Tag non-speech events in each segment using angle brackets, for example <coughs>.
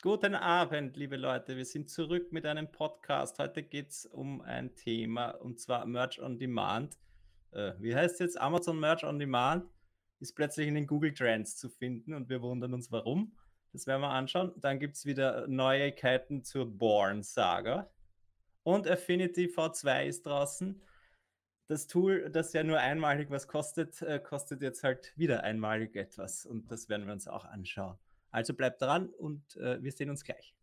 Guten Abend, liebe Leute. Wir sind zurück mit einem Podcast. Heute geht es um ein Thema und zwar Merch on Demand. Äh, wie heißt jetzt? Amazon Merch on Demand ist plötzlich in den Google Trends zu finden und wir wundern uns warum. Das werden wir anschauen. Dann gibt es wieder Neuigkeiten zur Born Saga. Und Affinity V2 ist draußen. Das Tool, das ja nur einmalig was kostet, äh, kostet jetzt halt wieder einmalig etwas. Und das werden wir uns auch anschauen. Also bleibt dran und äh, wir sehen uns gleich.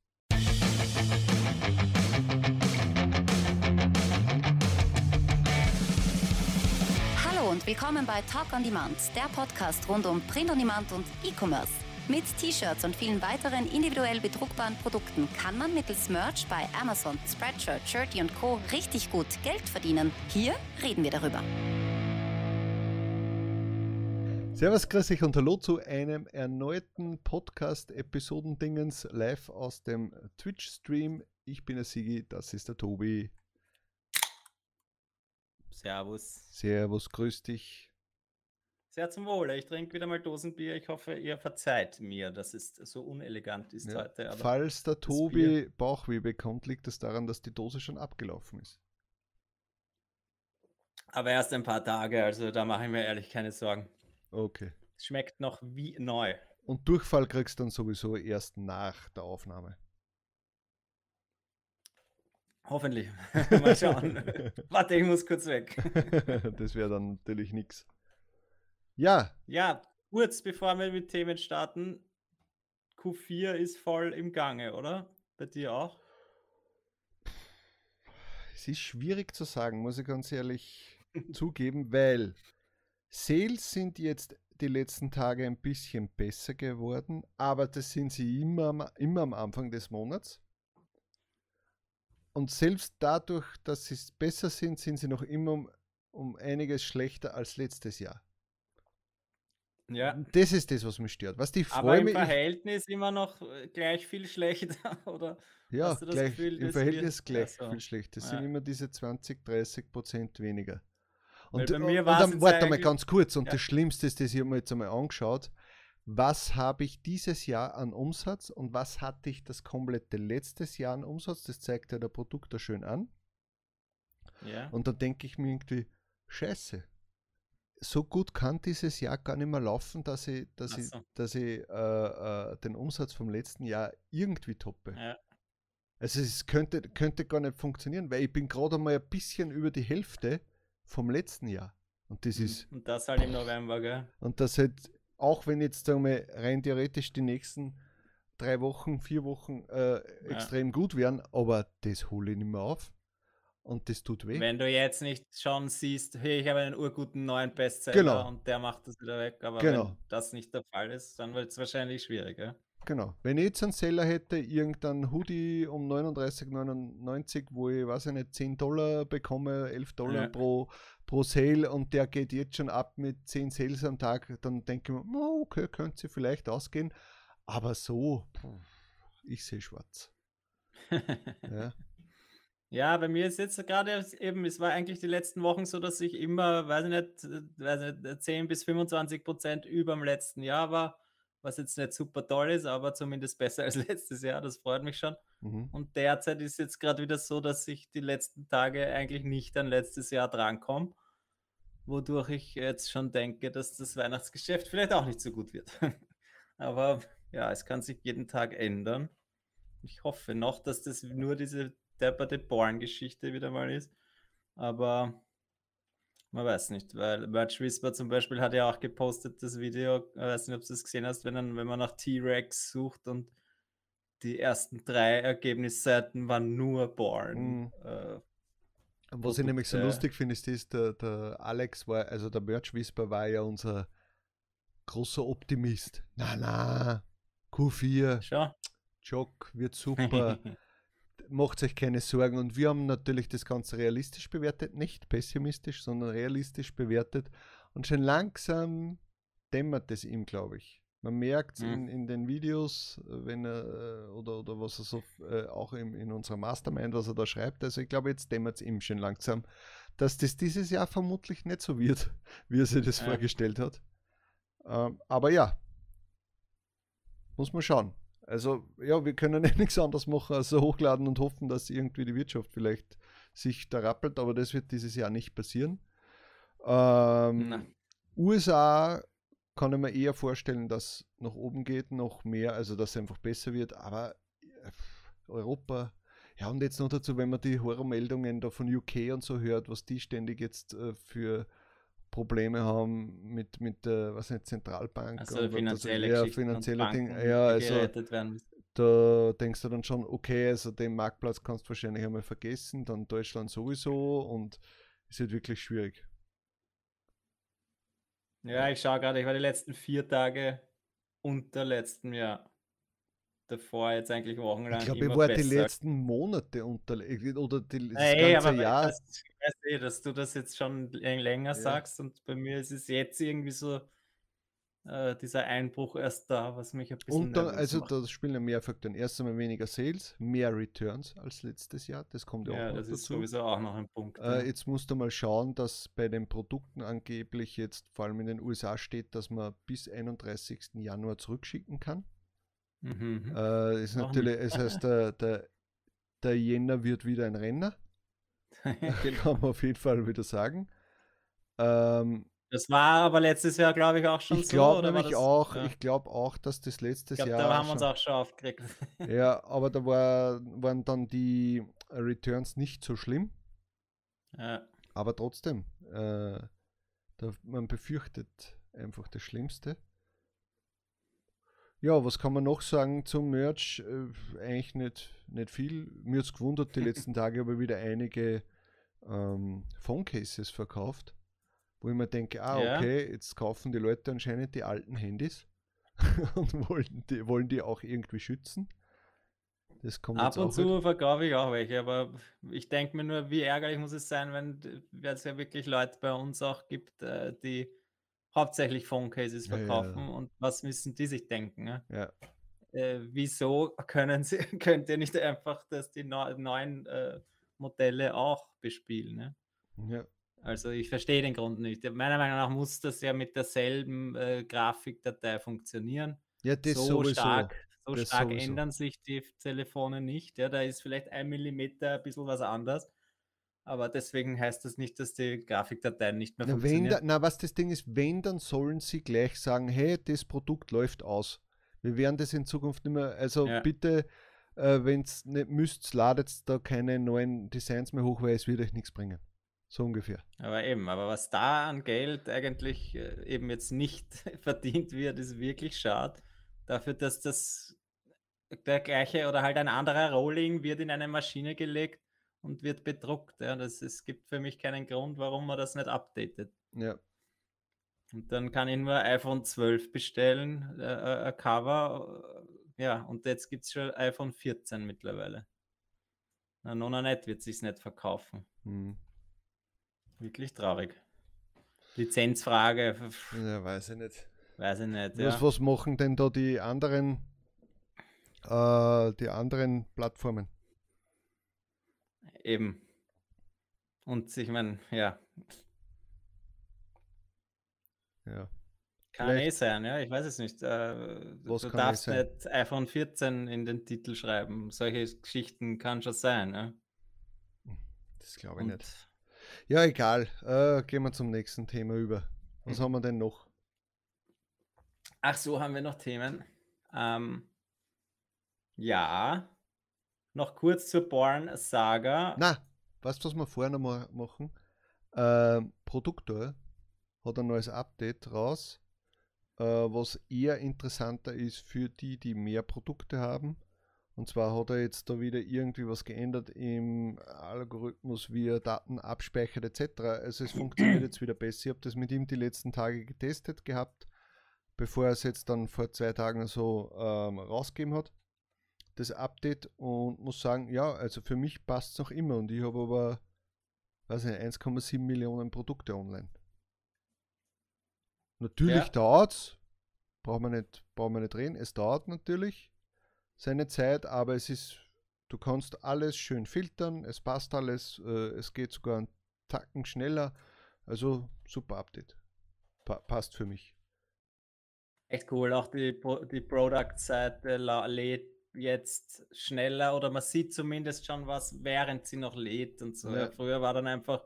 Hallo und willkommen bei Talk on Demand, der Podcast rund um Print on Demand und E-Commerce. Mit T-Shirts und vielen weiteren individuell bedruckbaren Produkten kann man mittels Merch bei Amazon, Spreadshirt, Shirty und Co. richtig gut Geld verdienen. Hier reden wir darüber. Servus, grüß dich und hallo zu einem erneuten Podcast-Episodendingens live aus dem Twitch-Stream. Ich bin der Sigi, das ist der Tobi. Servus. Servus, grüß dich. Sehr zum Wohle. Ich trinke wieder mal Dosenbier. Ich hoffe, ihr verzeiht mir, dass es so unelegant ist Ja, heute. Falls der Tobi Bauchweh bekommt, liegt es daran, dass die Dose schon abgelaufen ist. aber erst ein paar Tage, also da mache ich mir ehrlich keine Sorgen. Okay. Es schmeckt noch wie neu. Und Durchfall kriegst du dann sowieso erst nach der Aufnahme. Hoffentlich. <laughs> mal schauen. Warte, ich muss kurz weg. <laughs> das wäre dann natürlich nichts. Ja, Ja, kurz bevor wir mit Themen starten. Q4 ist voll im Gange, oder? Bei dir auch? Es ist schwierig zu sagen, muss ich ganz ehrlich zugeben, weil Sales sind jetzt die letzten Tage ein bisschen besser geworden, aber das sind sie immer, am- immer am Anfang des Monats. Und selbst dadurch, dass sie besser sind, sind sie noch immer um, um einiges schlechter als letztes Jahr. Ja. Das ist das, was mich stört. Was die Aber im mich. ich- Verhältnis immer noch äh, gleich viel schlechter, <laughs> oder? Ja, das gleich, Gefühl, im das Verhältnis gleich besser? viel schlechter. Es Ja. sind immer diese 20, 30 Prozent weniger. Und, bei mir und war's dann, warte mal ganz kurz. Und Ja. das Schlimmste ist, das ich mir jetzt einmal angeschaut. Was habe ich dieses Jahr an Umsatz und was hatte ich das komplette letztes Jahr an Umsatz? Das zeigt ja der Produkt da schön an. Ja. Und dann denke ich mir irgendwie, scheiße. So gut kann dieses Jahr gar nicht mehr laufen, dass ich, dass Ach ich, so. dass ich äh, äh, den Umsatz vom letzten Jahr irgendwie toppe. ja. Also es könnte, könnte gar nicht funktionieren, weil ich bin gerade mal ein bisschen über die Hälfte vom letzten Jahr. Und das ist, Und das halt im November, gell? und das halt, auch wenn jetzt sagen wir, rein theoretisch die nächsten drei Wochen, vier Wochen äh, extrem gut wären, aber das hole ich nicht mehr auf. Und das tut weh. Wenn du jetzt nicht schon siehst, hey, ich habe einen urguten neuen Bestseller Genau. und der macht das wieder weg, aber Genau. wenn das nicht der Fall ist, dann wird es wahrscheinlich schwierig, gell? Genau. Wenn ich jetzt einen Seller hätte, irgendein Hoodie um 39,99, wo ich, weiß ich nicht, 10 Dollar bekomme, 11 Dollar Ja. pro, pro Sale und der geht jetzt schon ab mit 10 Sales am Tag, dann denke ich mir, "Oh, okay, könnte sie vielleicht ausgehen. Aber so, ich sehe schwarz. <laughs> Ja. Ja, bei mir ist jetzt gerade eben, es war eigentlich die letzten Wochen so, dass ich immer, weiß ich nicht, weiß ich nicht 10 bis 25 Prozent über dem letzten Jahr war, was jetzt nicht super toll ist, aber zumindest besser <laughs> als letztes Jahr, das freut mich schon. Mhm. Und derzeit ist jetzt gerade wieder so, dass ich die letzten Tage eigentlich nicht an letztes Jahr drankomme, wodurch ich jetzt schon denke, dass das Weihnachtsgeschäft vielleicht auch nicht so gut wird. <laughs> Aber ja, es kann sich jeden Tag ändern. Ich hoffe noch, dass das nur diese depperte Born-Geschichte wieder mal ist. Aber man weiß nicht, weil Merch Whisper zum Beispiel hat ja auch gepostet das Video, ich weiß nicht, ob du es gesehen hast, wenn, dann, wenn man nach T-Rex sucht und die ersten drei Ergebnisseiten waren nur Born. Mhm. Äh, Was ich nämlich so lustig finde, ist das, der, der Alex war, also der Merch Whisper war ja unser großer Optimist. Na, na, Q4, schon? Jock wird super. <laughs> macht euch keine Sorgen. Und wir haben natürlich das Ganze realistisch bewertet, nicht pessimistisch, sondern realistisch bewertet. Und schon langsam dämmert es ihm, glaube ich. Man merkt es Mhm. in, in den Videos, wenn er äh, oder, oder was er so äh, auch im, in unserer Mastermind, was er da schreibt. Also ich glaube, jetzt dämmert es ihm schon langsam, dass das dieses Jahr vermutlich nicht so wird, <laughs> wie er sich das Ja. vorgestellt hat. Ähm, aber ja, muss man schauen. Also, ja, wir können <laughs> ja nichts anderes machen, als so hochladen und hoffen, dass irgendwie die Wirtschaft vielleicht sich da rappelt, aber das wird dieses Jahr nicht passieren. Ähm, USA kann ich mir eher vorstellen, dass nach oben geht, noch mehr, also dass es einfach besser wird, aber äh, Europa, ja, und jetzt noch dazu, wenn man die Horrormeldungen da von UK und so hört, was die ständig jetzt äh, für Probleme haben mit, mit der was nicht, Zentralbank. Also und finanzielle also, ja, finanzielle Dinge. Ja, also da denkst du dann schon, okay, also den Marktplatz kannst du wahrscheinlich einmal vergessen, dann Deutschland sowieso und es wird wirklich schwierig. Ja, ich schaue gerade, ich war die letzten vier Tage unter letztem Jahr davor jetzt eigentlich wochenlang. Ich glaube, ich war besser. die letzten Monate unter oder die, das hey, ganze aber Jahr. Das, ich weiß eh, dass du das jetzt schon länger ja. sagst und bei mir ist es jetzt irgendwie so äh, dieser Einbruch erst da, was mich ein bisschen. Und dann, also macht. da spielen ja mehr Faktoren. Erst einmal weniger Sales, mehr Returns als letztes Jahr. Das kommt ja, ja auch noch das dazu. ist sowieso auch noch ein Punkt. Äh, ja. Jetzt musst du mal schauen, dass bei den Produkten angeblich jetzt vor allem in den USA steht, dass man bis 31. Januar zurückschicken kann. Mhm. Äh, ist natürlich, es <laughs> heißt, der, der, der Jänner wird wieder ein Renner. <laughs> Kann man auf jeden Fall wieder sagen. Ähm, das war aber letztes Jahr, glaube ich, auch schon ich glaub, so. Nämlich das, auch, ja. Ich glaube auch, dass das letztes glaub, Jahr. Da haben wir uns auch schon aufgeregt. <laughs> ja, aber da war, waren dann die Returns nicht so schlimm. Ja. Aber trotzdem, äh, da, man befürchtet einfach das Schlimmste. Ja, was kann man noch sagen zum Merch? Äh, eigentlich nicht, nicht viel. Mir hat es gewundert, die letzten <laughs> Tage habe ich wieder einige ähm, Cases verkauft, wo ich mir denke, ah, ja. okay, jetzt kaufen die Leute anscheinend die alten Handys <laughs> und wollen die, wollen die auch irgendwie schützen. Das kommt Ab und zu verkaufe ich auch welche, aber ich denke mir nur, wie ärgerlich muss es sein, wenn es ja wirklich Leute bei uns auch gibt, äh, die hauptsächlich Phone Cases verkaufen. Ja, ja. Und was müssen die sich denken? Ja. Äh, wieso können sie, <laughs> könnt ihr nicht einfach das, die neuen äh, Modelle auch bespielen? Ne? Ja. Also ich verstehe den Grund nicht. Meiner Meinung nach muss das ja mit derselben äh, Grafikdatei funktionieren. Ja, das so sowieso. stark, so stark ändern sich die Telefone nicht. Ja, da ist vielleicht ein Millimeter ein bisschen was anders. Aber deswegen heißt das nicht, dass die Grafikdateien nicht mehr na, funktionieren. Da, na, was das Ding ist, wenn, dann sollen sie gleich sagen, hey, das Produkt läuft aus. Wir werden das in Zukunft nicht mehr, also ja. bitte, äh, wenn es nicht müsst, ladet da keine neuen Designs mehr hoch, weil es wird euch nichts bringen. So ungefähr. Aber eben, aber was da an Geld eigentlich äh, eben jetzt nicht <laughs> verdient wird, ist wirklich schade. Dafür, dass das der gleiche oder halt ein anderer Rolling wird in eine Maschine gelegt und wird bedruckt. Ja. Das, es gibt für mich keinen Grund, warum man das nicht updatet. Ja. Und dann kann ich nur iPhone 12 bestellen, äh, äh, ein Cover. Äh, ja, und jetzt gibt es schon iPhone 14 mittlerweile. Na, noch nicht wird sich nicht verkaufen. Hm. Wirklich traurig. Lizenzfrage. Ja, weiß ich nicht. Weiß ich nicht. Was, ja. was machen denn da die anderen, äh, die anderen Plattformen? Eben. Und ich meine, ja. Ja. Kann Vielleicht. eh sein, ja, ich weiß es nicht. Äh, du eh darfst nicht iPhone 14 in den Titel schreiben. Solche Geschichten kann schon sein, ja. Das glaube ich Und nicht. Ja, egal. Äh, gehen wir zum nächsten Thema über. Was hm. haben wir denn noch? Ach so, haben wir noch Themen. Ähm, ja, noch kurz zur Born-Saga. Na, weißt du, was wir vorher noch mal machen? Äh, Produktor hat ein neues Update raus, äh, was eher interessanter ist für die, die mehr Produkte haben. Und zwar hat er jetzt da wieder irgendwie was geändert im Algorithmus, wie er Daten abspeichert etc. Also es funktioniert jetzt wieder besser. Ich habe das mit ihm die letzten Tage getestet gehabt, bevor er es jetzt dann vor zwei Tagen so ähm, rausgegeben hat das Update und muss sagen, ja, also für mich passt es noch immer und ich habe aber, weiß nicht, 1,7 Millionen Produkte online. Natürlich ja. dauert es, braucht man nicht, braucht man nicht reden, es dauert natürlich seine Zeit, aber es ist, du kannst alles schön filtern, es passt alles, äh, es geht sogar einen Tacken schneller, also super Update. Pa passt für mich. Echt cool. Auch die, die Product-Seite lädt jetzt schneller oder man sieht zumindest schon was, während sie noch lädt und so. Ja. Früher war dann einfach,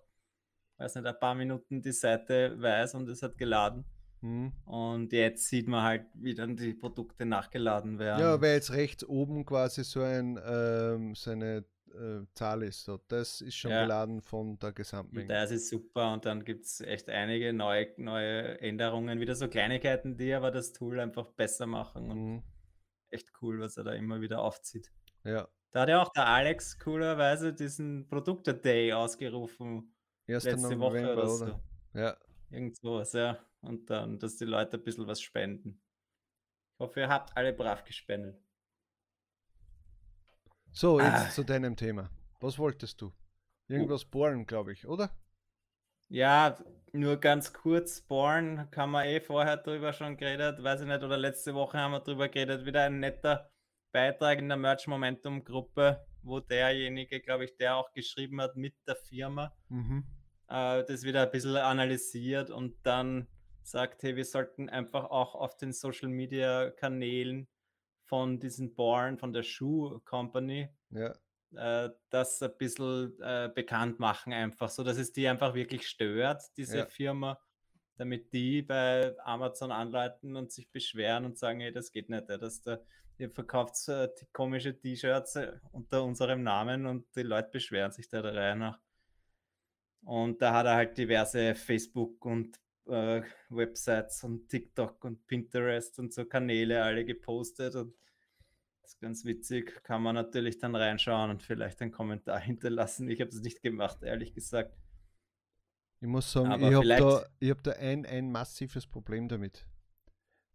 weiß nicht, ein paar Minuten die Seite weiß und es hat geladen. Mhm. Und jetzt sieht man halt, wie dann die Produkte nachgeladen werden. Ja, weil jetzt rechts oben quasi so ein ähm, so eine äh, Zahl ist. So, das ist schon ja. geladen von der Gesamtmenge. Das ist super und dann gibt es echt einige neue, neue Änderungen, wieder so Kleinigkeiten, die aber das Tool einfach besser machen. Und mhm. Echt cool, was er da immer wieder aufzieht. Ja. Da hat ja auch der Alex coolerweise diesen Produkte-Day ausgerufen. Letzte November, Woche oder so. Oder? Ja. Irgend sowas, ja. Und dann, dass die Leute ein bisschen was spenden. Ich hoffe, ihr habt alle brav gespendet. So, jetzt ah. zu deinem Thema. Was wolltest du? Irgendwas uh. bohren, glaube ich, oder? Ja, nur ganz kurz. Born kann man eh vorher drüber schon geredet, weiß ich nicht, oder letzte Woche haben wir drüber geredet. Wieder ein netter Beitrag in der Merch Momentum Gruppe, wo derjenige, glaube ich, der auch geschrieben hat mit der Firma, mhm. äh, das wieder ein bisschen analysiert und dann sagt, hey, wir sollten einfach auch auf den Social Media Kanälen von diesen Born, von der Shoe Company, ja. Äh, das ein bisschen äh, bekannt machen, einfach so, dass es die einfach wirklich stört, diese ja. Firma, damit die bei Amazon anleiten und sich beschweren und sagen, hey, das geht nicht, dass da ihr verkauft äh, komische T-Shirts äh, unter unserem Namen und die Leute beschweren sich da der Reihe nach. Und da hat er halt diverse Facebook und äh, Websites und TikTok und Pinterest und so Kanäle alle gepostet und das ist ganz witzig. Kann man natürlich dann reinschauen und vielleicht einen Kommentar <laughs> hinterlassen. Ich habe es nicht gemacht, ehrlich gesagt. Ich muss sagen, Aber ich habe da, hab da ein, ein massives Problem damit.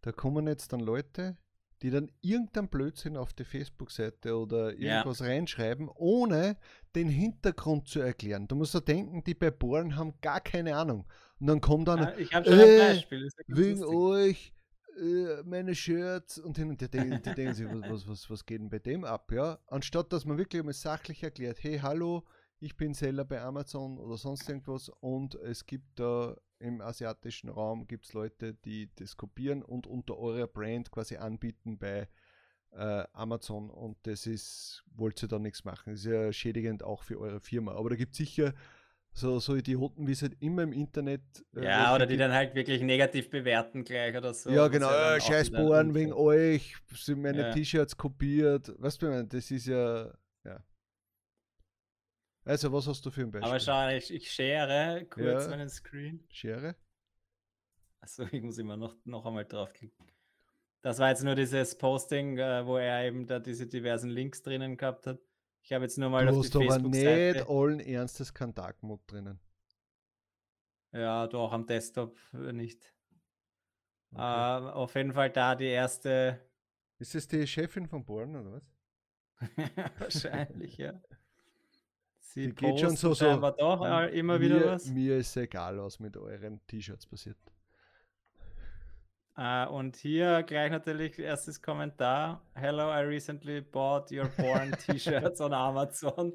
Da kommen jetzt dann Leute, die dann irgendeinen Blödsinn auf die Facebook-Seite oder irgendwas ja. reinschreiben, ohne den Hintergrund zu erklären. Du musst ja denken, die bei Bohren haben gar keine Ahnung. Und dann kommt dann, ja, ich habe schon äh, ein Beispiel. Wegen lustig. euch, äh, meine Shirts und hin und die, die, die denken sich, was, was, was geht denn bei dem ab, ja? Anstatt dass man wirklich einmal sachlich erklärt, hey, hallo, ich bin Seller bei Amazon oder sonst irgendwas und es gibt da im asiatischen Raum gibt es Leute, die das kopieren und unter eurer Brand quasi anbieten bei äh, Amazon und das ist, wollt ihr da nichts machen. Das ist ja schädigend auch für eure Firma. Aber da gibt es sicher so, so Idioten, wie es halt immer im Internet. Äh, ja, oder die dann halt wirklich negativ bewerten gleich oder so. Ja, genau, äh, Scheißbohren wegen euch, sind meine ja. T-Shirts kopiert. Weißt du, das ist ja, ja. Also, was hast du für ein Beispiel? Aber schau, ich, ich share kurz ja. meinen Screen. Share? Achso, ich muss immer noch, noch einmal draufklicken. Das war jetzt nur dieses Posting, äh, wo er eben da diese diversen Links drinnen gehabt hat. Ich habe jetzt nur mal du auf die aber nicht allen Ernstes kein Mode drinnen. Ja, du auch am Desktop äh, nicht. Okay. Uh, auf jeden Fall da die erste. Ist es die Chefin von Born oder was? <laughs> Wahrscheinlich, ja. Sie die geht schon so, so aber doch immer wieder was. Mir ist egal, was mit euren T-Shirts passiert. Uh, und hier gleich natürlich erstes Kommentar. Hello, I recently bought your Born <laughs> T-Shirts on Amazon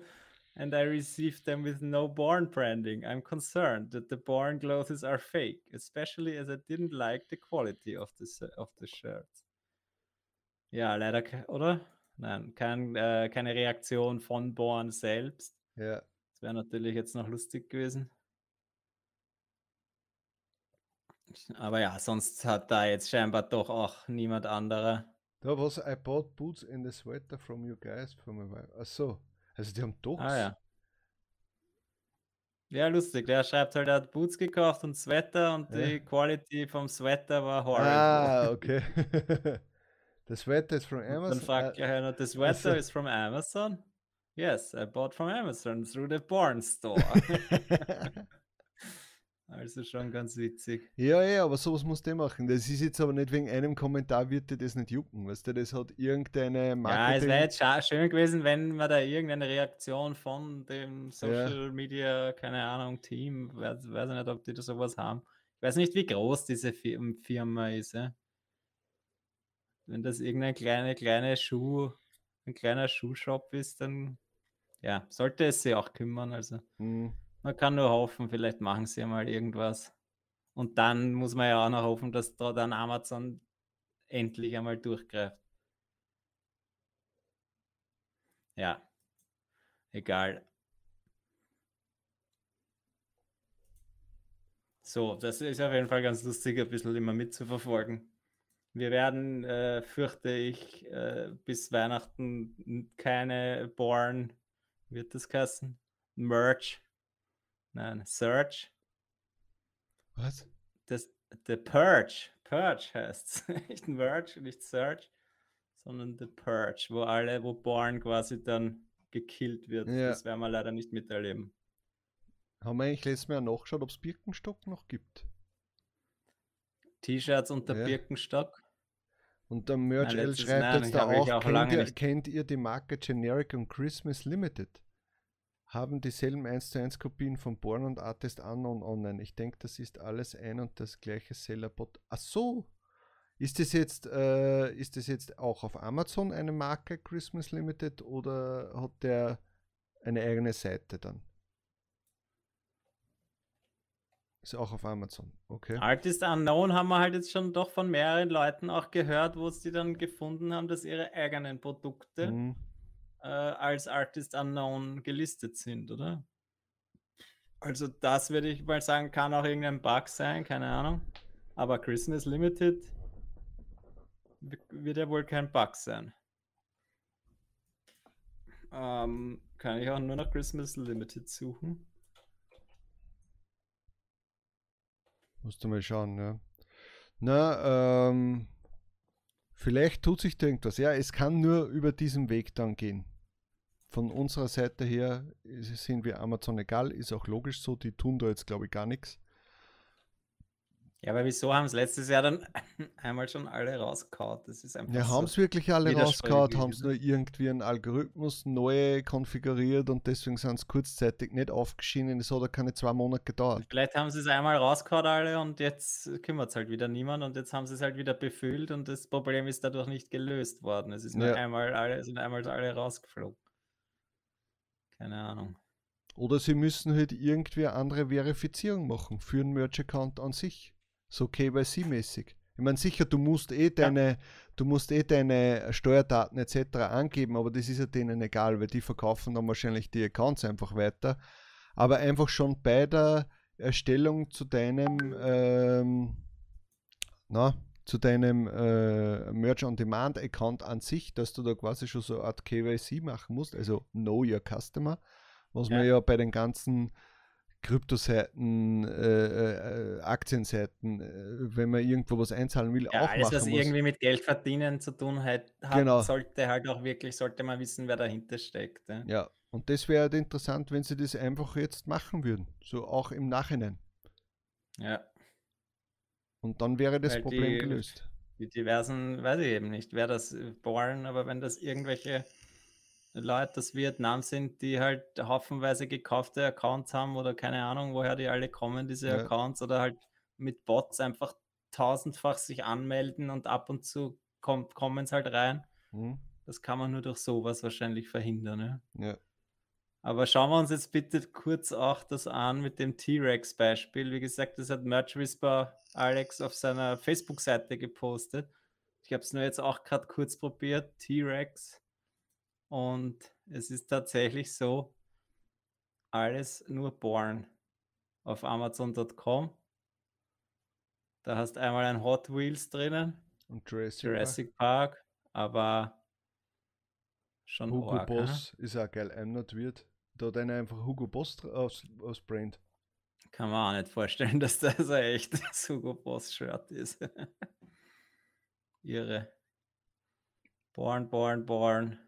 and I received them with no Born branding. I'm concerned that the Born clothes are fake, especially as I didn't like the quality of the, of the shirts. Ja, leider, oder? Nein, kein, äh, keine Reaktion von Born selbst. Ja. Das wäre natürlich jetzt noch lustig gewesen. Aber ja, sonst hat da jetzt scheinbar doch auch niemand anderer. Da was I bought boots in the sweater from you guys for my wife. Achso, also die haben doch. Ah ja. Ja, lustig. Der schreibt halt, er hat Boots gekauft und Sweater und ja. die Quality vom Sweater war horrible. Ah, okay. <laughs> the sweater is from Amazon. dann fragt uh, er, the sweater is from Amazon? Yes, I bought from Amazon through the porn store. <laughs> <laughs> Also schon ganz witzig. Ja, ja, aber sowas muss der machen. Das ist jetzt aber nicht wegen einem Kommentar wird dir das nicht jucken, weißt du, das hat irgendeine Marketing... Ja, es wäre jetzt schön gewesen, wenn man da irgendeine Reaktion von dem Social ja. Media, keine Ahnung, Team, weiß, weiß nicht, ob die da sowas haben. Ich weiß nicht, wie groß diese Firma ist. Ja? Wenn das irgendein kleine, kleine Schuh, ein kleiner Schuhshop ist, dann ja, sollte es sich auch kümmern. Also. Mhm. Man kann nur hoffen, vielleicht machen sie mal irgendwas. Und dann muss man ja auch noch hoffen, dass da dann Amazon endlich einmal durchgreift. Ja, egal. So, das ist auf jeden Fall ganz lustig, ein bisschen immer mitzuverfolgen. Wir werden, äh, fürchte ich, äh, bis Weihnachten keine Born, wird das heißen? Merch. Nein, Search. Was? Das, The Purge. Purge heißt es. <laughs> nicht Merch, nicht Search, sondern The Purge, wo alle, wo Born quasi dann gekillt wird. Ja. Das werden wir leider nicht miterleben. Haben wir eigentlich letztes Mal nachgeschaut, ob es Birkenstock noch gibt? T-Shirts unter Ja. Birkenstock. Und der Merch L schreibt nein, jetzt da auch, auch kennt, lange ihr, kennt ihr die Marke Generic und Christmas Limited? Haben dieselben 1 zu 1 Kopien von Born und Artist Unknown online. Ich denke, das ist alles ein und das gleiche Sellerbot. Ach so! Ist das jetzt, äh, ist das jetzt auch auf Amazon eine Marke Christmas Limited oder hat der eine eigene Seite dann? Ist auch auf Amazon, okay. Artist Unknown haben wir halt jetzt schon doch von mehreren Leuten auch gehört, wo sie dann gefunden haben, dass ihre eigenen Produkte Mhm. Äh, als Artist Unknown gelistet sind, oder? Also das würde ich mal sagen, kann auch irgendein Bug sein, keine Ahnung. Aber Christmas Limited wird ja wohl kein Bug sein. Ähm, kann ich auch nur nach Christmas Limited suchen? Musst du mal schauen, ja. Na, ähm, vielleicht tut sich da irgendwas. Ja, es kann nur über diesen Weg dann gehen. Von unserer Seite her sind wir Amazon egal, ist auch logisch so, die tun da jetzt glaube ich gar nichts. Ja, aber wieso haben es letztes Jahr dann <laughs> einmal schon alle rausgehauen? Das ist einfach Ja, so. haben es wirklich alle rausgehauen, haben es nur irgendwie einen Algorithmus neu konfiguriert und deswegen sind es kurzzeitig nicht aufgeschienen. Es hat ja keine zwei Monate gedauert. Vielleicht haben sie es einmal rausgehauen alle und jetzt kümmert es halt wieder niemand und jetzt haben sie es halt wieder befüllt und das Problem ist dadurch nicht gelöst worden. Es ist nur Ja. einmal alle, sind einmal alle rausgeflogen. Keine Ahnung. Oder sie müssen halt irgendwie eine andere Verifizierung machen für einen Merch-Account an sich. So KYC-mäßig. Ich meine, sicher, du musst eh deine, du musst eh deine Steuerdaten etc. angeben, aber das ist ja denen egal, weil die verkaufen dann wahrscheinlich die Accounts einfach weiter. Aber einfach schon bei der Erstellung zu deinem, ähm, na, zu deinem äh, Merch on Demand Account an sich, dass du da quasi schon so eine Art KYC machen musst, also Know Your Customer, was man Ja. ja bei den ganzen Kryptoseiten, äh, äh, Aktienseiten, äh, wenn man irgendwo was einzahlen will, Ja, auch alles, machen was muss. irgendwie mit Geld verdienen zu tun hat, hat Genau. sollte halt auch wirklich, sollte man wissen, wer dahinter steckt. Ja. Ja, und das wäre halt interessant, wenn sie das einfach jetzt machen würden, so auch im Nachhinein. ja. Und dann wäre das Weil Problem die- gelöst. Die diversen, weiß ich eben nicht, wer das äh, born, aber wenn das irgendwelche Leute aus Vietnam sind, die halt haufenweise gekaufte Accounts haben oder keine Ahnung, woher die alle kommen, diese Ja. Accounts, oder halt mit Bots einfach tausendfach sich anmelden und ab und zu kommt, kommen es halt rein. Hm? Das kann man nur durch sowas wahrscheinlich verhindern. Ja. Ja. Aber schauen wir uns jetzt bitte kurz auch das an mit dem T-Rex-Beispiel. Wie gesagt, das hat Merch Whisper Alex auf seiner Facebook-Seite gepostet. Ich habe es nur jetzt auch gerade kurz probiert, T-Rex. Und es ist tatsächlich so, alles nur born auf Amazon.com. Da hast einmal ein Hot Wheels drinnen, Und Jurassic, Jurassic Park, aber schon Park. Hugo arg, hä? Boss ist auch geil, I'm not weird. Da hat einfach Hugo Boss aus, aus Brand. Kann man auch nicht vorstellen, <laughs> dass das ein echtes Hugo Boss Shirt ist. <laughs> Irre. Born, born, born.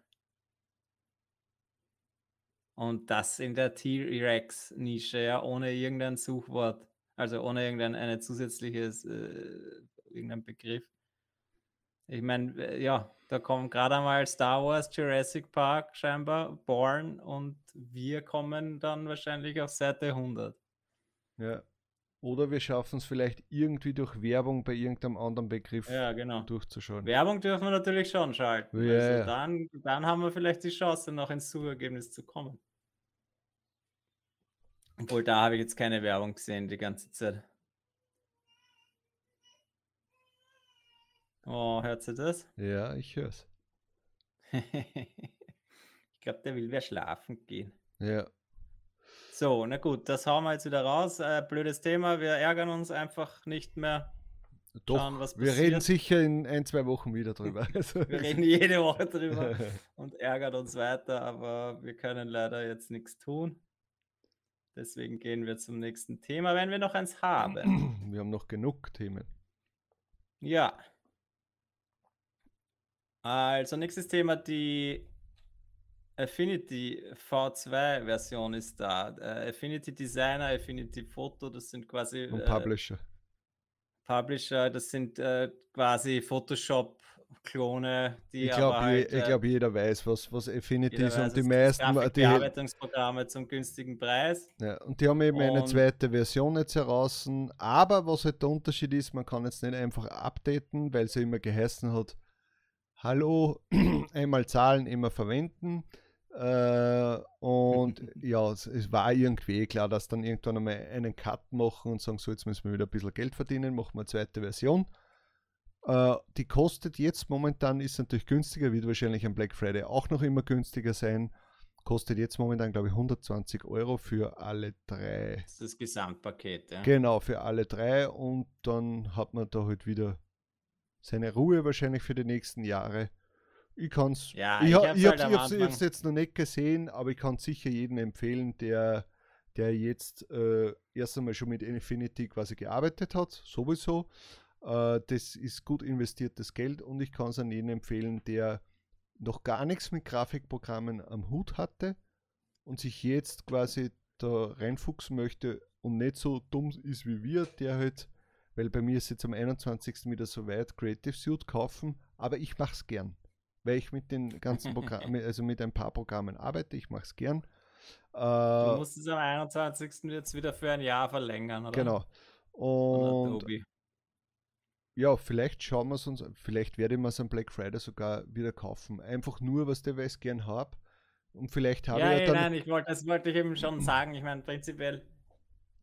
Und das in der T-Rex-Nische, ja, ohne irgendein Suchwort. Also ohne irgendein eine zusätzliches, äh, irgendein Begriff. Ich meine, ja, da kommen gerade einmal Star Wars, Jurassic Park scheinbar, Born und wir kommen dann wahrscheinlich auf Seite 100. Ja. Oder wir schaffen es vielleicht irgendwie durch Werbung bei irgendeinem anderen Begriff Ja, genau. durchzuschauen. Werbung dürfen wir natürlich schon schalten. Ja, also ja. Dann, dann haben wir vielleicht die Chance, noch ins Suchergebnis zu kommen. Obwohl, da habe ich jetzt keine Werbung gesehen die ganze Zeit. Oh, hört sie das? Ja, ich hör's. <laughs> ich glaube, der will wer schlafen gehen. Ja. So, na gut, das hauen wir jetzt wieder raus. Äh, blödes Thema, wir ärgern uns einfach nicht mehr. Doch, Schauen, was wir reden sicher in ein, zwei Wochen wieder drüber. <laughs> Also, Wir reden jede Woche drüber <laughs> und ärgern uns weiter, aber wir können leider jetzt nichts tun. Deswegen gehen wir zum nächsten Thema, wenn wir noch eins haben. <clears throat> wir haben noch genug Themen. Ja. Also, nächstes Thema, die Affinity V2-Version ist da. Äh, Affinity Designer, Affinity Photo, das sind quasi Und äh, Publisher. Publisher, das sind äh, quasi Photoshop-Klone, die Ich glaube, halt, äh, glaub, jeder weiß, was, was Affinity ist. weiß, Und die meisten, die, Grafikbearbeitungsprogramme zum günstigen Preis. ja, und die haben eben eine Und- zweite Version jetzt heraus. Aber was halt der Unterschied ist, man kann jetzt nicht einfach updaten, weil sie immer geheißen hat, hallo, <clears throat> einmal zahlen, immer verwenden. Äh, und <laughs> ja, es, es war irgendwie eh klar, dass dann irgendwann einmal einen Cut machen und sagen, so jetzt müssen wir wieder ein bisschen Geld verdienen, machen wir eine zweite Version. Äh, die kostet jetzt momentan, ist natürlich günstiger, wird wahrscheinlich am Black Friday auch noch immer günstiger sein. Kostet jetzt momentan, glaube ich, 120 Euro für alle drei. Das ist das Gesamtpaket. Ja. Genau, für alle drei. Und dann hat man da halt wieder seine Ruhe wahrscheinlich für die nächsten Jahre. Ich kann es. Ja, ich ich ha- hab's ich halt habe jetzt noch nicht gesehen, aber ich kann sicher jedem empfehlen, der, der jetzt äh, erst einmal schon mit Infinity quasi gearbeitet hat, sowieso. Äh, das ist gut investiertes Geld und ich kann es an jeden empfehlen, der noch gar nichts mit Grafikprogrammen am Hut hatte und sich jetzt quasi da reinfuchsen möchte und nicht so dumm ist wie wir, der halt, weil bei mir ist jetzt am 21. wieder so weit, Creative Suite kaufen, aber ich mache es gern, weil ich mit den ganzen <laughs> Programmen, also mit ein paar Programmen arbeite, ich mache es gern. Du Äh, musst es am 21. jetzt wieder für ein Jahr verlängern, oder? genau. Und ja, vielleicht schauen wir es uns, vielleicht werde ich mir es am Black Friday sogar wieder kaufen. Einfach nur, was der weiß gern habe. Und vielleicht habe Ja, ich ja dann. nein, ich wollte, das wollte ich eben schon <clears throat> sagen. Ich meine, prinzipiell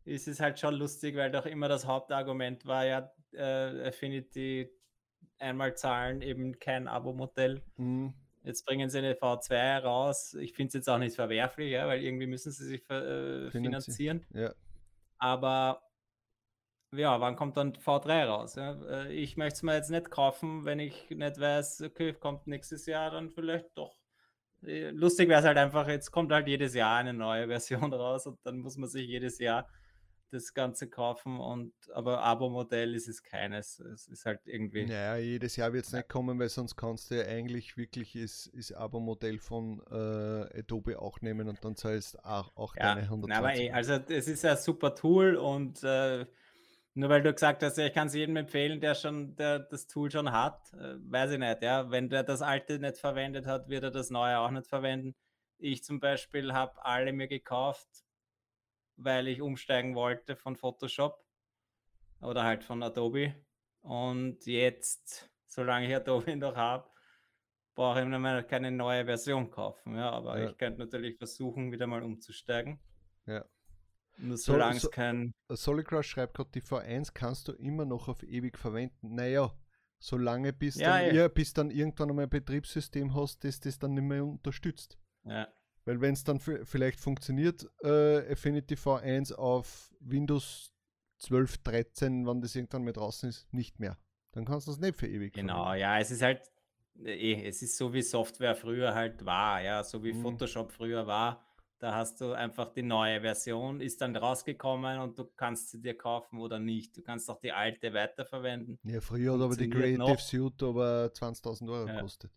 ist es halt schon lustig, weil doch immer das Hauptargument war ja, äh, Affinity einmal zahlen, eben kein Abo-Modell. Hm, Jetzt bringen sie eine V2 raus. Ich finde es jetzt auch nicht verwerflich, ja, weil irgendwie müssen sie sich äh, Finanzi- finanzieren. ja, Aber ja, wann kommt dann V3 raus? Ja? Äh, Ich möchte es mir jetzt nicht kaufen, wenn ich nicht weiß, okay, kommt nächstes Jahr dann vielleicht doch. Äh, Lustig wäre es halt einfach, jetzt kommt halt jedes Jahr eine neue <laughs> Version raus und dann muss man sich jedes Jahr das Ganze kaufen und aber Abo-Modell ist es keines. Es ist halt irgendwie. Naja, jedes Jahr wird es nicht kommen, weil sonst kannst du ja eigentlich wirklich das, das Abo-Modell von äh, Adobe auch nehmen und dann zahlst auch, auch Ja, deine na, aber 120. eh, also es ist ein super Tool und äh, nur weil du gesagt hast, ja, ich kann es jedem empfehlen, der schon der das Tool schon hat, äh, weiß ich nicht, ja. Wenn der das alte nicht verwendet hat, wird er das neue auch nicht verwenden. Ich zum Beispiel habe alle mir gekauft, weil ich umsteigen wollte von Photoshop oder halt von Adobe. Und jetzt, solange ich Adobe <laughs> noch habe, brauche ich mir keine neue Version kaufen. Ja, aber Ja. ich könnte natürlich versuchen, wieder mal umzusteigen. Ja. Nur So- solange so- es kein. Solid Crush schreibt gerade, die V1 kannst du immer noch auf ewig verwenden. Naja, solange bis, Ja, dann, ja. bis dann irgendwann einmal ein Betriebssystem hast, das das dann nicht mehr unterstützt. Ja, Weil wenn es dann vielleicht funktioniert, äh, Affinity V1 auf Windows 12, 13, wann das irgendwann mal draußen ist, nicht mehr. Dann kannst du es nicht für ewig genau, verwenden. ja, es ist halt. Eh, es ist so wie Software früher halt war, ja, so wie Mhm. Photoshop früher war. Da hast du einfach die neue Version, ist dann rausgekommen und du kannst sie dir kaufen oder nicht. Du kannst auch die alte weiterverwenden. Ja, früher hat aber die Creative noch. Suite aber 20.000 Euro Ja. gekostet.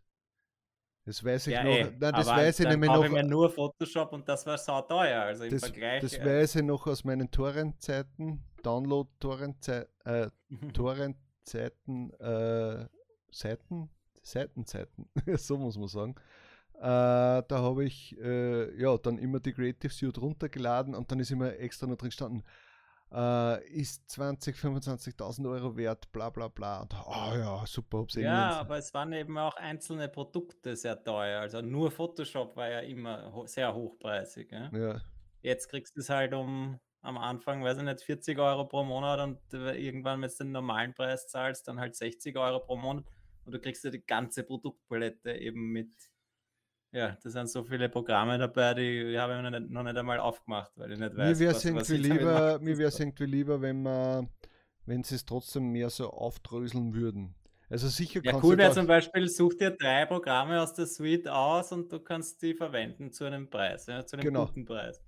Das weiß ich Ja, noch. eh, Nein, das weiß ich nämlich noch. ich mir nur Photoshop und das war sauteuer. Also im Das, Vergleich. das weiß ich noch aus meinen Torrent-Zeiten, Download-Torrent-Zeiten, äh, <laughs> Torrent-Zeiten, äh, Seiten, Seitenzeiten, <laughs> so muss man sagen. Äh, da habe ich äh, ja dann immer die Creative Suite runtergeladen und dann ist immer extra noch drin gestanden, äh, ist 20, 25.000 Euro wert, bla bla bla. Und oh ja, super, hab's eh Ja, aber es waren eben auch einzelne Produkte sehr teuer. Also nur Photoshop war ja immer ho sehr hochpreisig. Ja? ja, Jetzt kriegst du es halt um am Anfang, weiß ich nicht, 40 Euro pro Monat und äh, irgendwann, wenn du den normalen Preis zahlst, dann halt 60 Euro pro Monat und du kriegst ja die ganze Produktpalette eben mit. Ja, da sind so viele Programme dabei, die habe ich noch nicht, noch nicht einmal aufgemacht, weil ich nicht weiß, mir wäre was, es was ich lieber, mir wär's soll. irgendwie lieber, wenn man, wenn sie es trotzdem mehr so aufdröseln würden. Also sicher Ja, cool wäre zum Beispiel, such dir drei Programme aus der Suite aus und du kannst die verwenden zu einem Preis, ja, zu einem Genau. guten Preis.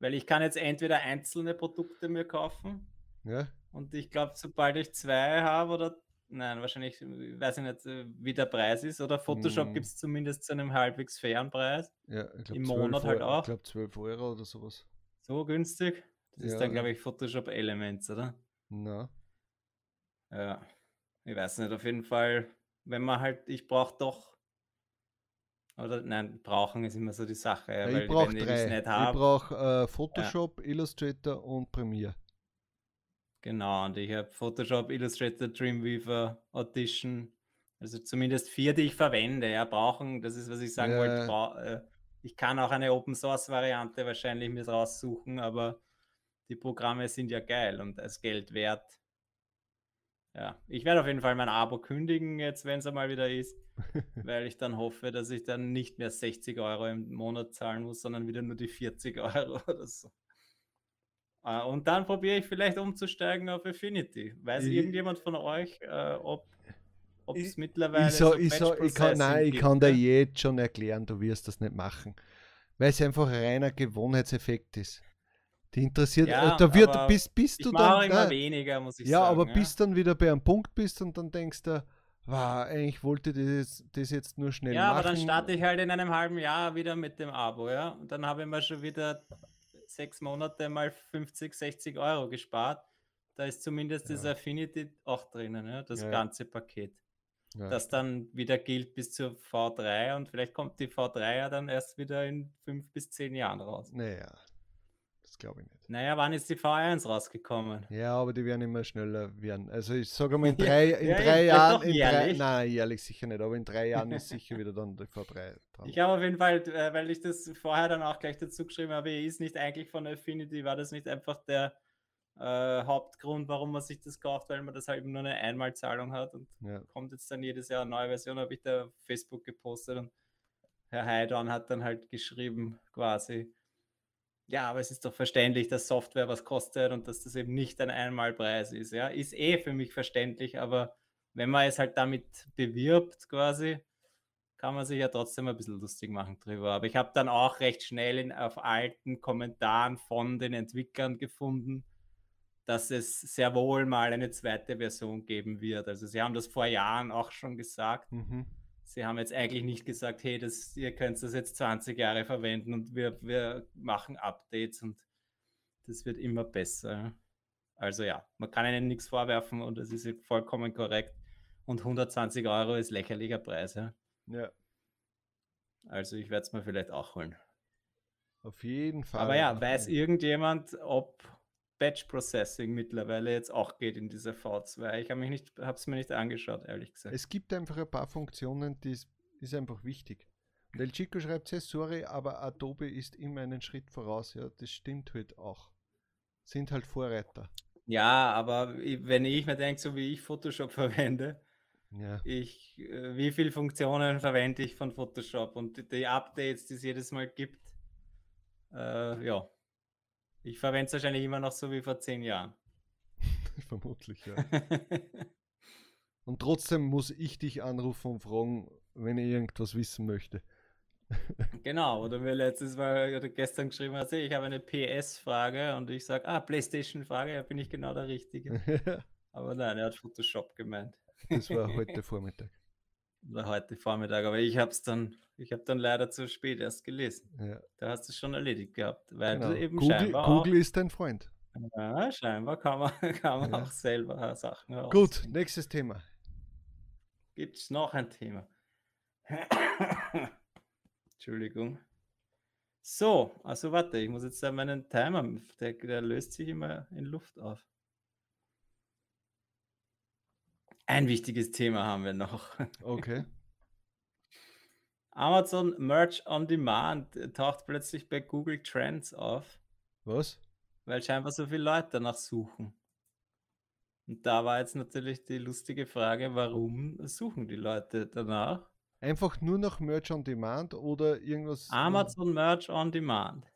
Weil ich kann jetzt entweder einzelne Produkte mir kaufen ja, und ich glaube, sobald ich zwei habe oder nein, wahrscheinlich, äh, weiß ich nicht, äh, wie der Preis ist, oder Photoshop Hm. gibt es zumindest zu einem halbwegs fairen Preis. ja, ich glaube Im 12, Monat halt auch. ich glaub 12 Euro oder sowas. So günstig. Das ist Ja. dann, glaube ich, Photoshop Elements, oder? Na, Ja, ich weiß nicht, auf jeden Fall, wenn man halt, ich brauche doch, oder nein, brauchen ist immer so die Sache, ja, Ja, weil ich brauche wenn ich es drei. Ich brauche äh, Photoshop, Illustrator und Premiere. Genau, und ich habe Photoshop, Illustrator, Dreamweaver, Audition, also zumindest vier, die ich verwende, ja, brauchen, das ist, was ich sagen Ja, wollte, äh, ich kann auch eine Open-Source-Variante wahrscheinlich mir raussuchen, aber die Programme sind ja geil und als Geld wert. Ja, ich werde auf jeden Fall mein Abo kündigen jetzt, wenn es einmal wieder ist, <laughs> weil ich dann hoffe, dass ich dann nicht mehr 60 Euro im Monat zahlen muss, sondern wieder nur die 40 Euro <laughs> oder so. Äh, Und dann probiere ich vielleicht umzusteigen auf Affinity. Weiß Ich- irgendjemand von euch, äh, ob es Ich- mittlerweile Ich, so, so ich, so, ich kann, nein, ich Processing kann dir gibt, ja? jetzt schon erklären, du wirst das nicht machen. Weil es einfach ein reiner Gewohnheitseffekt ist. Die interessiert, Ja, äh, da wird, aber bis, bis Ich du dann, immer nein, weniger, muss ich ja, sagen. aber bis dann wieder bei einem Punkt bist und dann denkst du, wow, eigentlich wollte das, das jetzt nur schnell Ja, machen. aber dann starte ich halt in einem halben Jahr wieder mit dem Abo, ja. Und dann habe ich mir schon wieder sechs Monate mal 50, 60 Euro gespart. Da ist zumindest das Ja. Affinity auch drinnen, ja, das Ja. ganze Paket. ja. Das dann wieder gilt bis zur V3 und vielleicht kommt die V3 ja dann erst wieder in fünf bis zehn Jahren raus. Naja, das glaube ich nicht. Naja, wann ist die V1 rausgekommen? Ja, aber die werden immer schneller werden. Also ich sage mal, in <laughs> drei, in ja, drei ja, Jahren, in drei, nein, jährlich sicher nicht, aber in drei Jahren ist sicher wieder dann die V3 dran. Ich habe auf jeden Fall, äh, weil ich das vorher dann auch gleich dazu geschrieben habe, ist nicht eigentlich von Affinity, war das nicht einfach der äh, Hauptgrund, warum man sich das kauft, weil man das halt nur eine Einmalzahlung hat und ja. kommt jetzt dann jedes Jahr eine neue Version, habe ich da auf Facebook gepostet und Herr Heidorn hat dann halt geschrieben quasi, ja, aber es ist doch verständlich, dass Software was kostet und dass das eben nicht ein Einmalpreis ist. Ja, ist eh für mich verständlich, aber wenn man es halt damit bewirbt quasi, kann man sich ja trotzdem ein bisschen lustig machen drüber. Aber ich habe dann auch recht schnell in, auf alten Kommentaren von den Entwicklern gefunden, dass es sehr wohl mal eine zweite Version geben wird. Also sie haben das vor Jahren auch schon gesagt. Mhm. Sie haben jetzt eigentlich nicht gesagt, hey, das, ihr könnt das jetzt 20 Jahre verwenden und wir, wir machen Updates und das wird immer besser. Also ja, man kann ihnen nichts vorwerfen und es ist vollkommen korrekt. Und 120 Euro ist lächerlicher Preis. Ja? ja, Also ich werde es mir vielleicht auch holen. auf jeden Fall. Aber ja, weiß irgendjemand, ob Batch Processing mittlerweile jetzt auch geht in dieser V2? Ich habe mich nicht, habe es mir nicht angeschaut, ehrlich gesagt. Es gibt einfach ein paar Funktionen, die ist, ist einfach wichtig. Und El Chico schreibt sehr, sorry, aber Adobe ist immer einen Schritt voraus. Ja, das stimmt halt auch. Sind halt Vorreiter. Ja, aber wenn ich mir denke, so wie ich Photoshop <laughs> verwende, Ja, ich, äh, wie viele Funktionen verwende ich von Photoshop und die, die Updates, die es jedes Mal gibt, äh, ja. Ich verwende es wahrscheinlich immer noch so wie vor zehn Jahren. <laughs> vermutlich, ja. <laughs> Und trotzdem muss ich dich anrufen und fragen, wenn ich irgendwas wissen möchte. <laughs> genau, oder mir letztes Mal oder gestern geschrieben hat, hey, ich habe eine PS-Frage und ich sage, ah, PlayStation-Frage, ja, bin ich genau der Richtige. Aber nein, er hat Photoshop gemeint. das war heute Vormittag. Oder heute Vormittag, aber ich habe es dann, ich habe dann leider zu spät erst gelesen. Ja, Da hast du es schon erledigt gehabt, weil genau. du eben Google, scheinbar Google ist dein Freund. auch, ja, scheinbar kann man, <laughs> kann man Ja. auch selber Sachen Gut, herausfinden. nächstes Thema. Gibt es noch ein Thema? <coughs> Entschuldigung. So, also warte, ich muss jetzt meinen Timer, der, der löst sich immer in Luft auf. Ein wichtiges Thema haben wir noch. Okay. <laughs> Amazon Merch on Demand äh, taucht plötzlich bei Google Trends auf. Was? weil scheinbar so viele Leute danach suchen. Und da war jetzt natürlich die lustige Frage, warum suchen die Leute danach? Einfach nur nach Merch on Demand oder irgendwas? Amazon Merch on Demand.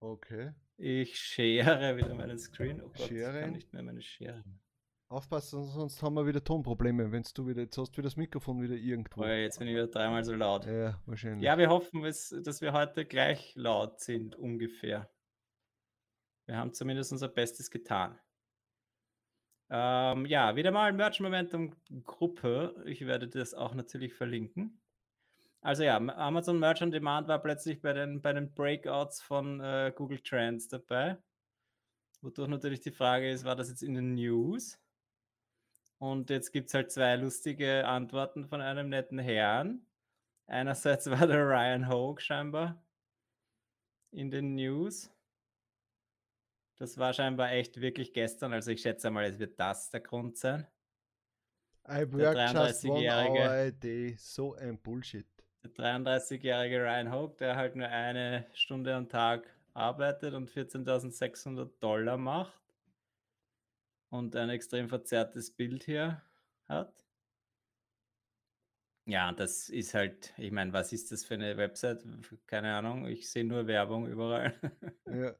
Okay. Ich schere wieder meinen Screen. Oh Gott, ich Schere. kann nicht mehr meine Schere. Aufpassen, sonst haben wir wieder Tonprobleme, wenn du wieder, jetzt hast du wieder das Mikrofon wieder irgendwo. Oh, ja, jetzt bin ich wieder dreimal so laut. Ja, wahrscheinlich. Ja, wir hoffen, dass wir heute gleich laut sind, ungefähr. Wir haben zumindest unser Bestes getan. Ähm, ja, wieder mal Merch Momentum Gruppe. Ich werde das auch natürlich verlinken. Also ja, Amazon Merch on Demand war plötzlich bei den, bei den Breakouts von äh, Google Trends dabei. Wodurch natürlich die Frage ist, war das jetzt in den News? Und jetzt gibt es halt zwei lustige Antworten von einem netten Herrn. Einerseits <laughs> war der Ryan Hogue scheinbar in den News. Das war scheinbar echt wirklich gestern. Also ich schätze mal, es wird das der Grund sein. I work just one 33-Jährige. hour a day. So ein Bullshit. Der 33-jährige Ryan Hogue, der halt nur eine Stunde am Tag arbeitet und 14.600 Dollar macht und ein extrem verzerrtes Bild hier hat. Ja, das ist halt, ich meine, was ist das für eine Website? Keine Ahnung, ich sehe nur Werbung überall. <laughs> Ja.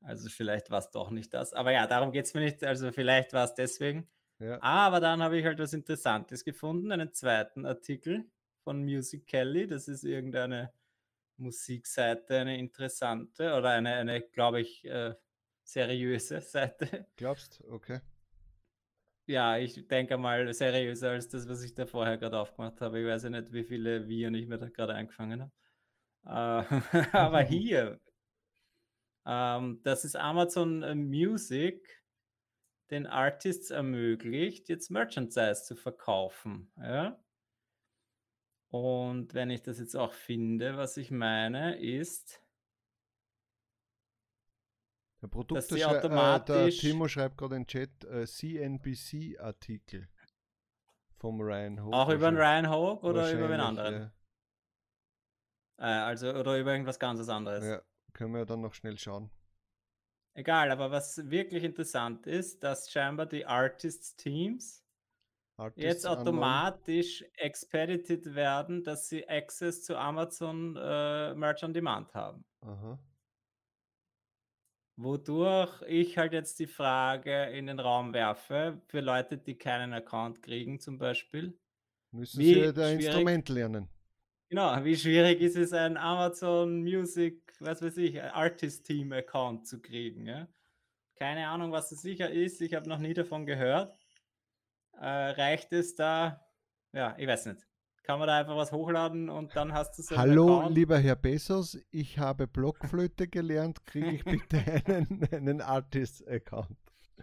Also vielleicht war es doch nicht das. Aber ja, darum geht es mir nicht. Also vielleicht war es deswegen. Ja. Aber dann habe ich halt was Interessantes gefunden, einen zweiten Artikel von Music Kelly. Das ist irgendeine Musikseite, eine interessante oder eine, eine glaube ich, äh, seriöse Seite. <laughs> Glaubst? Okay. Ja, ich denke mal seriöser als das, was ich da vorher gerade aufgemacht habe. Ich weiß ja nicht, wie viele Viren ich mir da gerade eingefangen habe. Äh, <laughs> aber <laughs> hier, ähm, das ist Amazon äh, Music den Artists ermöglicht, jetzt Merchandise zu verkaufen. Ja? Und wenn ich das jetzt auch finde, was ich meine, ist, Der Produkt, sie äh, der automatisch- Timo schreibt gerade in den Chat äh, CNBC-Artikel vom Ryan Hogue. auch über den wahrscheinlich. Ryan Hogue oder über wen anderen? Äh, also, oder über irgendwas ganz anderes. Ja. ja, können wir dann noch schnell schauen. Egal, aber was wirklich interessant ist, dass scheinbar die Artists-Teams Artists jetzt automatisch expedited werden, dass sie Access zu Amazon äh, Merch on Demand haben. Aha. Wodurch ich halt jetzt die Frage in den Raum werfe, für Leute, die keinen Account kriegen zum Beispiel. Müssen Wie sie schwierig- Instrument lernen. Genau, wie schwierig ist es, ein Amazon Music, was weiß ich, Artist Team Account zu kriegen. Ja? Keine Ahnung, was es sicher ist. Ich habe noch nie davon gehört. Äh, reicht es da? Ja, ich weiß nicht. Kann man da einfach was hochladen und dann hast du einen Hallo, Account? lieber Herr Bezos, ich habe Blockflöte gelernt. Kriege ich bitte <laughs> einen, einen Artist-Account?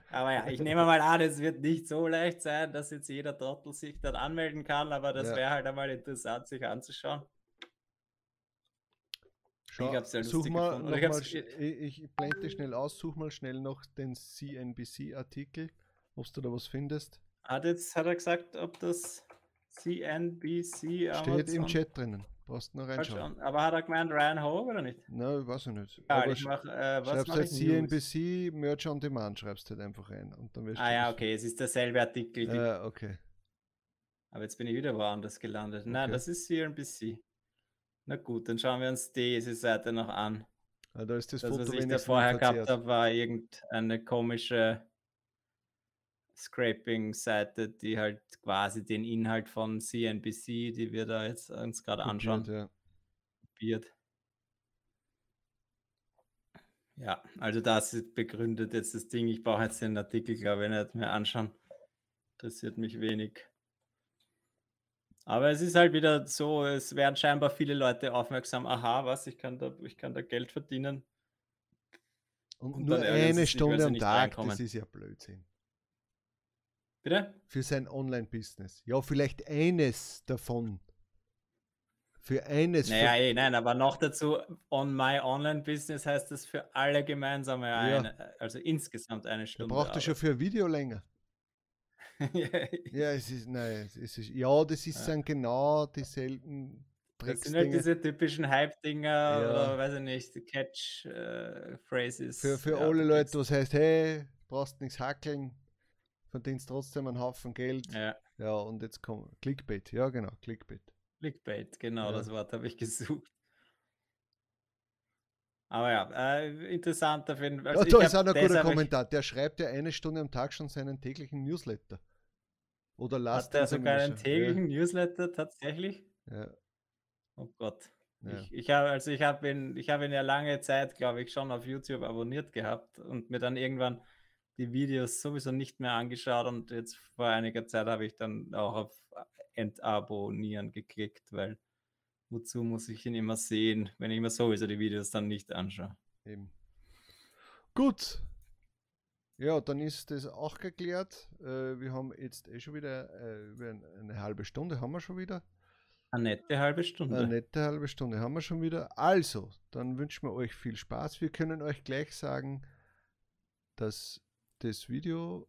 Aber ja, ich nehme mal an, es wird nicht so leicht sein, dass jetzt jeder Trottel sich dann anmelden kann, aber das Ja. wäre halt einmal interessant, sich anzuschauen. Schau, hab's sehr such lustig mal, noch ich mal, ich, ich blende schnell aus, such mal schnell noch den CNBC-Artikel, ob du da was findest. Hat jetzt, hat er gesagt, ob das CNBC Steht im Chat drinnen. Brauchst nur reinschauen. Aber hat er gemeint Ryan Hogue oder nicht? Nein, weiß ich nicht. Ja, Aber ich mach, äh, was schreibst halt? CNBC Merch on Demand, schreibst halt einfach rein. Und dann Ah ja, okay, es ist derselbe Artikel. Ja, okay. Aber jetzt bin ich wieder woanders gelandet. Nein, Okay. das ist CNBC. Na gut, dann schauen wir uns diese Seite noch an. Ah, da ist das, Das, Foto was ich da vorher gehabt habe, war irgendeine komische Scraping-Seite, die halt quasi den Inhalt von CNBC, die wir da jetzt uns gerade anschauen, ja. kopiert. Ja, also das ist- begründet jetzt das Ding. Ich brauche jetzt den Artikel, glaube ich, nicht mehr anschauen. Interessiert mich wenig. Aber es ist halt wieder so, es werden scheinbar viele Leute aufmerksam, aha, was, ich kann da, ich kann da Geld verdienen. Und, Und nur eine Stunde am Tag, reinkommen. das ist ja Blödsinn. Bitte? Für sein Online-Business. Ja, vielleicht eines davon. Für eines. Naja, für, eh, nein, aber noch dazu, on my online business heißt das für alle gemeinsam ja eine, also insgesamt eine da Stunde. braucht er schon für ein Video länger. Arbeit. Ja, es ist, nein, es ist, ja, das <laughs> ist Ja. dann genau dieselben Das sind halt diese typischen Hype-Dinger ja. oder weiß ich nicht, Catch-Phrases. Äh, für für alle Leute, was heißt, hey, brauchst nichts hackeln, verdienst trotzdem einen Haufen Geld. Ja. Ja, und jetzt kommt Clickbait. Ja, genau, Clickbait. Clickbait, genau, ja. das Wort habe ich gesucht. Aber ja, äh, interessant auf jeden Fall. Also ja, da ist auch ein guter Kommentar. Der schreibt ja eine Stunde am Tag schon seinen täglichen Newsletter. Oder lasst Hat der sogar einen täglichen ja. Newsletter tatsächlich? Ja. Oh Gott. Ja. Ich, ich habe also ich habe ihn, ich habe ihn ja lange Zeit, glaube ich, schon auf YouTube abonniert gehabt und mir dann irgendwann die Videos sowieso nicht mehr angeschaut und jetzt vor einiger Zeit habe ich dann auch auf Entabonnieren geklickt, weil wozu muss ich ihn immer sehen, wenn ich mir sowieso die Videos dann nicht anschaue. Eben. Gut. Ja, dann ist das auch geklärt. Äh, wir haben jetzt eh schon wieder äh, eine halbe Stunde haben wir schon wieder. Eine nette halbe Stunde. Eine nette halbe Stunde haben wir schon wieder. Also, dann wünschen wir euch viel Spaß. Wir können euch gleich sagen, dass das Video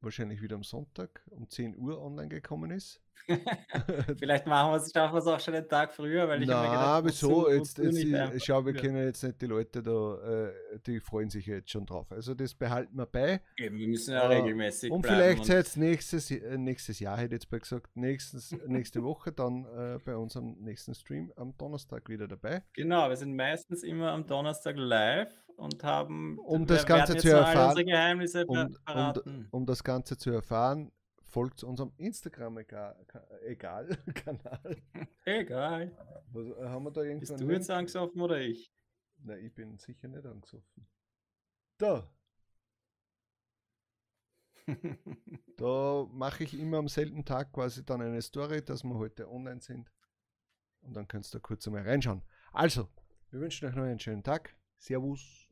wahrscheinlich wieder am Sonntag um 10 Uhr online gekommen ist. <laughs> Vielleicht machen wir's, schaffen wir es auch schon einen Tag früher, weil ich habe mir gedacht, wieso? Jetzt, jetzt, ich, schau, wir können jetzt nicht die Leute da, äh, die freuen sich jetzt schon drauf. Also das behalten wir bei. Eben, wir müssen ja äh, regelmäßig Und vielleicht seid ihr nächstes, äh, nächstes Jahr, hätte ich jetzt mal gesagt, nächstes, nächste Woche dann äh, bei unserem nächsten Stream am Donnerstag wieder dabei. Genau, wir sind meistens immer am Donnerstag live und haben um das Ganze zu erfahren, um, um, um, das Ganze zu erfahren, folgt unserem Instagram-Kanal. Egal, <laughs> Kanal. Egal. Was, äh, haben wir da Bist du jetzt angesoffen oder ich? Nein, ich bin sicher nicht angesoffen. Da. <laughs> da mache ich immer am selben Tag quasi dann eine Story, dass wir heute online sind. Und dann könnt ihr da kurz einmal reinschauen. Also, wir wünschen euch noch einen schönen Tag. Servus.